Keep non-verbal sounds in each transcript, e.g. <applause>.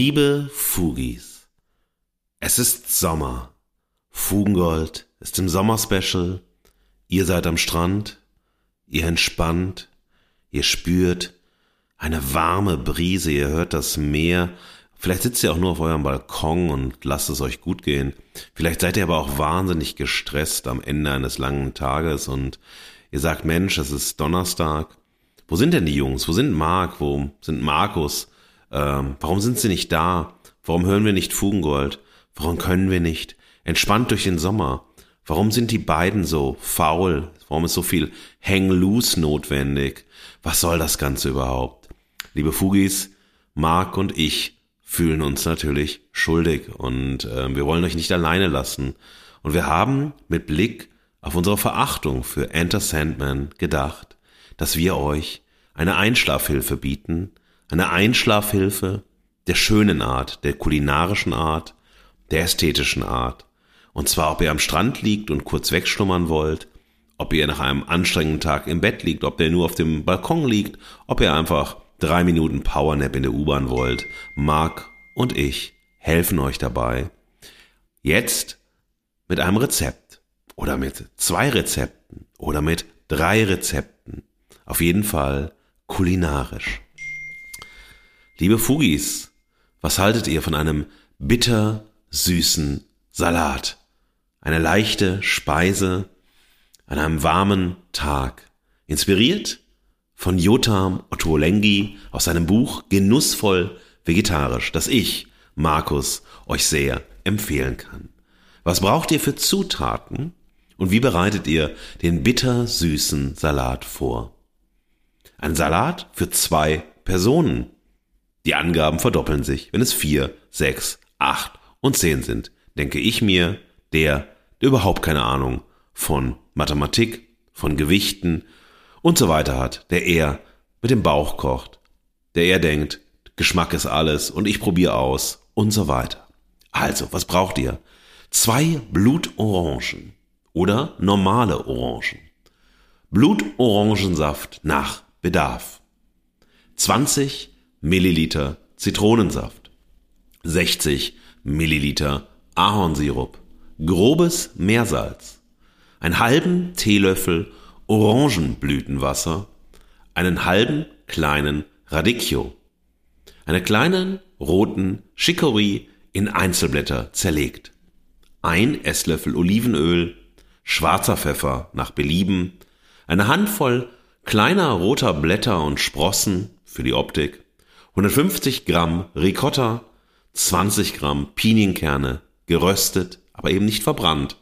Liebe Fugis, es ist Sommer. Fugengold ist im Sommerspecial. Ihr seid am Strand, ihr entspannt, ihr spürt eine warme Brise, ihr hört das Meer. Vielleicht sitzt ihr auch nur auf eurem Balkon und lasst es euch gut gehen. Vielleicht seid ihr aber auch wahnsinnig gestresst am Ende eines langen Tages und ihr sagt, Mensch, es ist Donnerstag. Wo sind denn die Jungs? Wo sind Marc? Wo sind Markus? Ähm, warum sind sie nicht da? Warum hören wir nicht Fugengold? Warum können wir nicht? Entspannt durch den Sommer. Warum sind die beiden so faul? Warum ist so viel Hang Loose notwendig? Was soll das Ganze überhaupt? Liebe Fugis, Marc und ich fühlen uns natürlich schuldig und äh, wir wollen euch nicht alleine lassen. Und wir haben mit Blick auf unsere Verachtung für Enter Sandman gedacht, dass wir euch eine Einschlafhilfe bieten, eine Einschlafhilfe der schönen Art, der kulinarischen Art, der ästhetischen Art. Und zwar, ob ihr am Strand liegt und kurz wegschlummern wollt, ob ihr nach einem anstrengenden Tag im Bett liegt, ob ihr nur auf dem Balkon liegt, ob ihr einfach drei Minuten Powernap in der U-Bahn wollt. Marc und ich helfen euch dabei. Jetzt mit einem Rezept oder mit zwei Rezepten oder mit drei Rezepten. Auf jeden Fall kulinarisch. Liebe Fugis, was haltet ihr von einem bitter süßen Salat? Eine leichte Speise an einem warmen Tag. Inspiriert von Jotam Ottolenghi aus seinem Buch Genussvoll vegetarisch, das ich, Markus, euch sehr empfehlen kann. Was braucht ihr für Zutaten und wie bereitet ihr den bitter süßen Salat vor? Ein Salat für zwei Personen. Die Angaben verdoppeln sich, wenn es vier, sechs, acht und zehn sind, denke ich mir, der, der überhaupt keine Ahnung von Mathematik, von Gewichten und so weiter hat, der eher mit dem Bauch kocht, der eher denkt, Geschmack ist alles und ich probiere aus und so weiter. Also, was braucht ihr? Zwei Blutorangen oder normale Orangen. Blutorangensaft nach Bedarf. 20 Milliliter Zitronensaft, 60 Milliliter Ahornsirup, grobes Meersalz, einen halben Teelöffel Orangenblütenwasser, einen halben kleinen Radicchio, einen kleinen roten Chicorée in Einzelblätter zerlegt, ein Esslöffel Olivenöl, schwarzer Pfeffer nach Belieben, eine Handvoll kleiner roter Blätter und Sprossen für die Optik, 150 Gramm Ricotta, 20 Gramm Pinienkerne, geröstet, aber eben nicht verbrannt,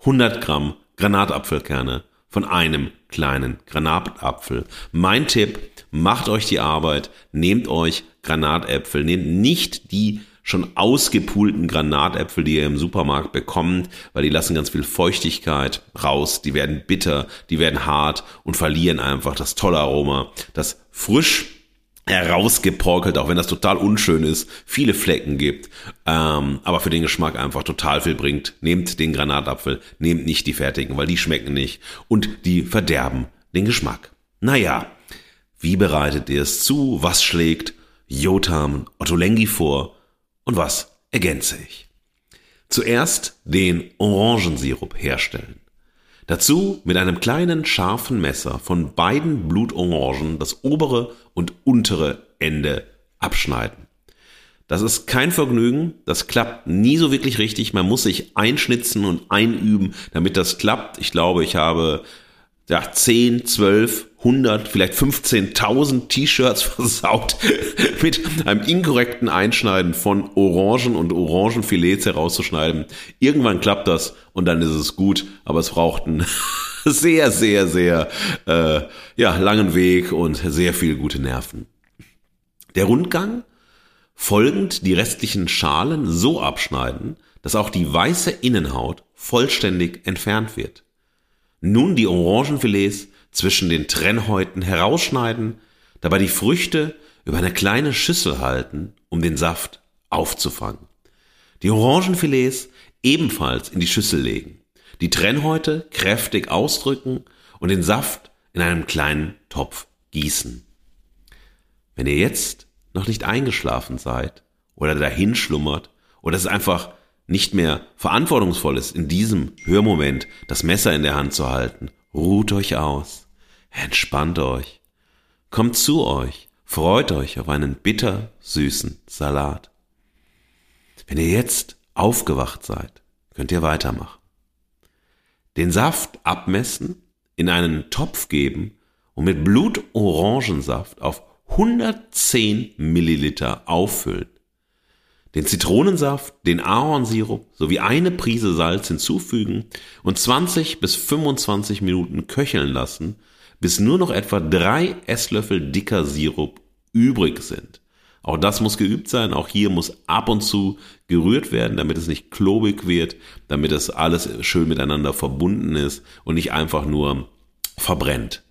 100 Gramm Granatapfelkerne von einem kleinen Granatapfel. Mein Tipp, macht euch die Arbeit, nehmt euch Granatäpfel, nehmt nicht die schon ausgepulten Granatäpfel, die ihr im Supermarkt bekommt, weil die lassen ganz viel Feuchtigkeit raus, die werden bitter, die werden hart und verlieren einfach das tolle Aroma, das frisch herausgeporkelt, auch wenn das total unschön ist, viele Flecken gibt, ähm, aber für den Geschmack einfach total viel bringt. Nehmt den Granatapfel, nehmt nicht die fertigen, weil die schmecken nicht und die verderben den Geschmack. Naja, wie bereitet ihr es zu? Was schlägt Jotam Ottolenghi vor? Und was ergänze ich? Zuerst den Orangensirup herstellen. Dazu mit einem kleinen scharfen Messer von beiden Blutorangen das obere und untere Ende abschneiden. Das ist kein Vergnügen, das klappt nie so wirklich richtig. Man muss sich einschnitzen und einüben, damit das klappt. Ich glaube, ich habe ja, 10, 12, 100, vielleicht 15.000 T-Shirts <laughs> versaut mit einem inkorrekten Einschneiden von Orangen und Orangenfilets herauszuschneiden. Irgendwann klappt das und dann ist es gut, aber es braucht einen <laughs> sehr, sehr, sehr äh, ja, langen Weg und sehr viel gute Nerven. Der Rundgang folgend die restlichen Schalen so abschneiden, dass auch die weiße Innenhaut vollständig entfernt wird. Nun die Orangenfilets zwischen den Trennhäuten herausschneiden, dabei die Früchte über eine kleine Schüssel halten, um den Saft aufzufangen. Die Orangenfilets ebenfalls in die Schüssel legen, die Trennhäute kräftig ausdrücken und den Saft in einem kleinen Topf gießen. Wenn ihr jetzt noch nicht eingeschlafen seid oder dahin schlummert oder es einfach nicht mehr verantwortungsvoll ist, in diesem Hörmoment das Messer in der Hand zu halten, ruht euch aus, entspannt euch, kommt zu euch, freut euch auf einen bitter süßen Salat. Wenn ihr jetzt aufgewacht seid, könnt ihr weitermachen. Den Saft abmessen, in einen Topf geben und mit Blutorangensaft auf 110 Milliliter auffüllen. Den Zitronensaft, den Ahornsirup sowie eine Prise Salz hinzufügen und 20 bis 25 Minuten köcheln lassen, bis nur noch etwa drei Esslöffel dicker Sirup übrig sind. Auch das muss geübt sein. Auch hier muss ab und zu gerührt werden, damit es nicht klobig wird, damit es alles schön miteinander verbunden ist und nicht einfach nur verbrennt.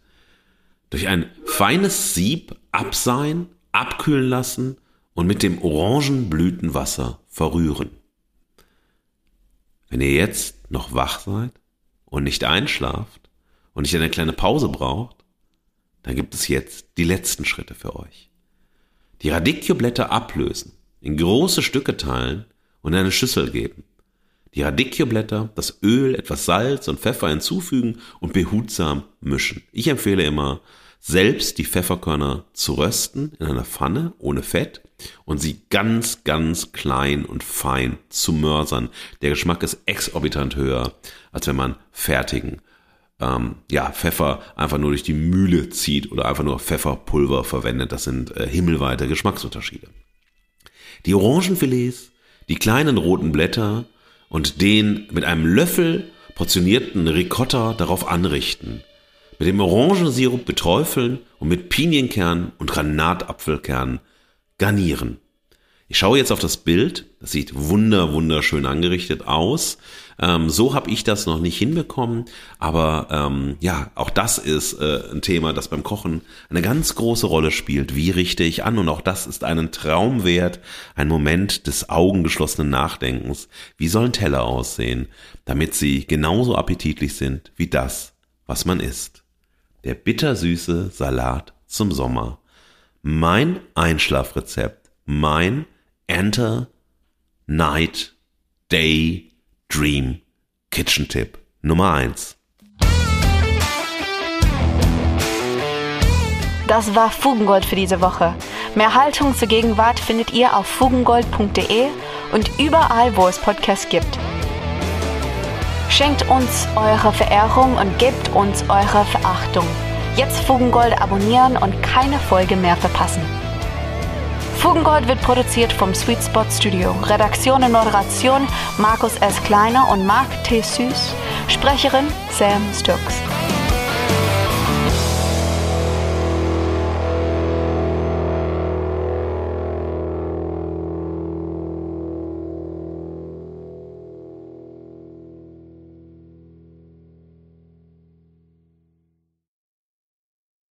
Durch ein feines Sieb abseihen, abkühlen lassen und mit dem Orangenblütenwasser verrühren. Wenn ihr jetzt noch wach seid und nicht einschlaft und nicht eine kleine Pause braucht, dann gibt es jetzt die letzten Schritte für euch. Die Radicchioblätter ablösen, in große Stücke teilen und in eine Schüssel geben. Die Radicchioblätter, das Öl, etwas Salz und Pfeffer hinzufügen und behutsam mischen. Ich empfehle immer, selbst die Pfefferkörner zu rösten in einer Pfanne ohne Fett und sie ganz, ganz klein und fein zu mörsern. Der Geschmack ist exorbitant höher, als wenn man fertigen ähm, ja, Pfeffer einfach nur durch die Mühle zieht oder einfach nur Pfefferpulver verwendet. Das sind äh, himmelweite Geschmacksunterschiede. Die Orangenfilets, die kleinen roten Blätter und den mit einem Löffel portionierten Ricotta darauf anrichten. Mit dem Orangensirup beträufeln und mit Pinienkern und Granatapfelkern garnieren. Ich schaue jetzt auf das Bild. Das sieht wunder, wunderschön angerichtet aus. Ähm, so habe ich das noch nicht hinbekommen. Aber ähm, ja, auch das ist äh, ein Thema, das beim Kochen eine ganz große Rolle spielt. Wie richte ich an? Und auch das ist einen Traum wert. Ein Moment des augengeschlossenen Nachdenkens. Wie sollen Teller aussehen, damit sie genauso appetitlich sind wie das, was man isst? Der bittersüße Salat zum Sommer. Mein Einschlafrezept. Mein Enter Night Day Dream Kitchen Tipp Nummer 1. Das war Fugengold für diese Woche. Mehr Haltung zur Gegenwart findet ihr auf fugengold.de und überall, wo es Podcasts gibt. Schenkt uns eure Verehrung und gebt uns eure Verachtung. Jetzt Fugengold abonnieren und keine Folge mehr verpassen. Fugengold wird produziert vom Sweet Spot Studio. Redaktion und Moderation Markus S. Kleiner und Marc T. Süß. Sprecherin Sam Stokes.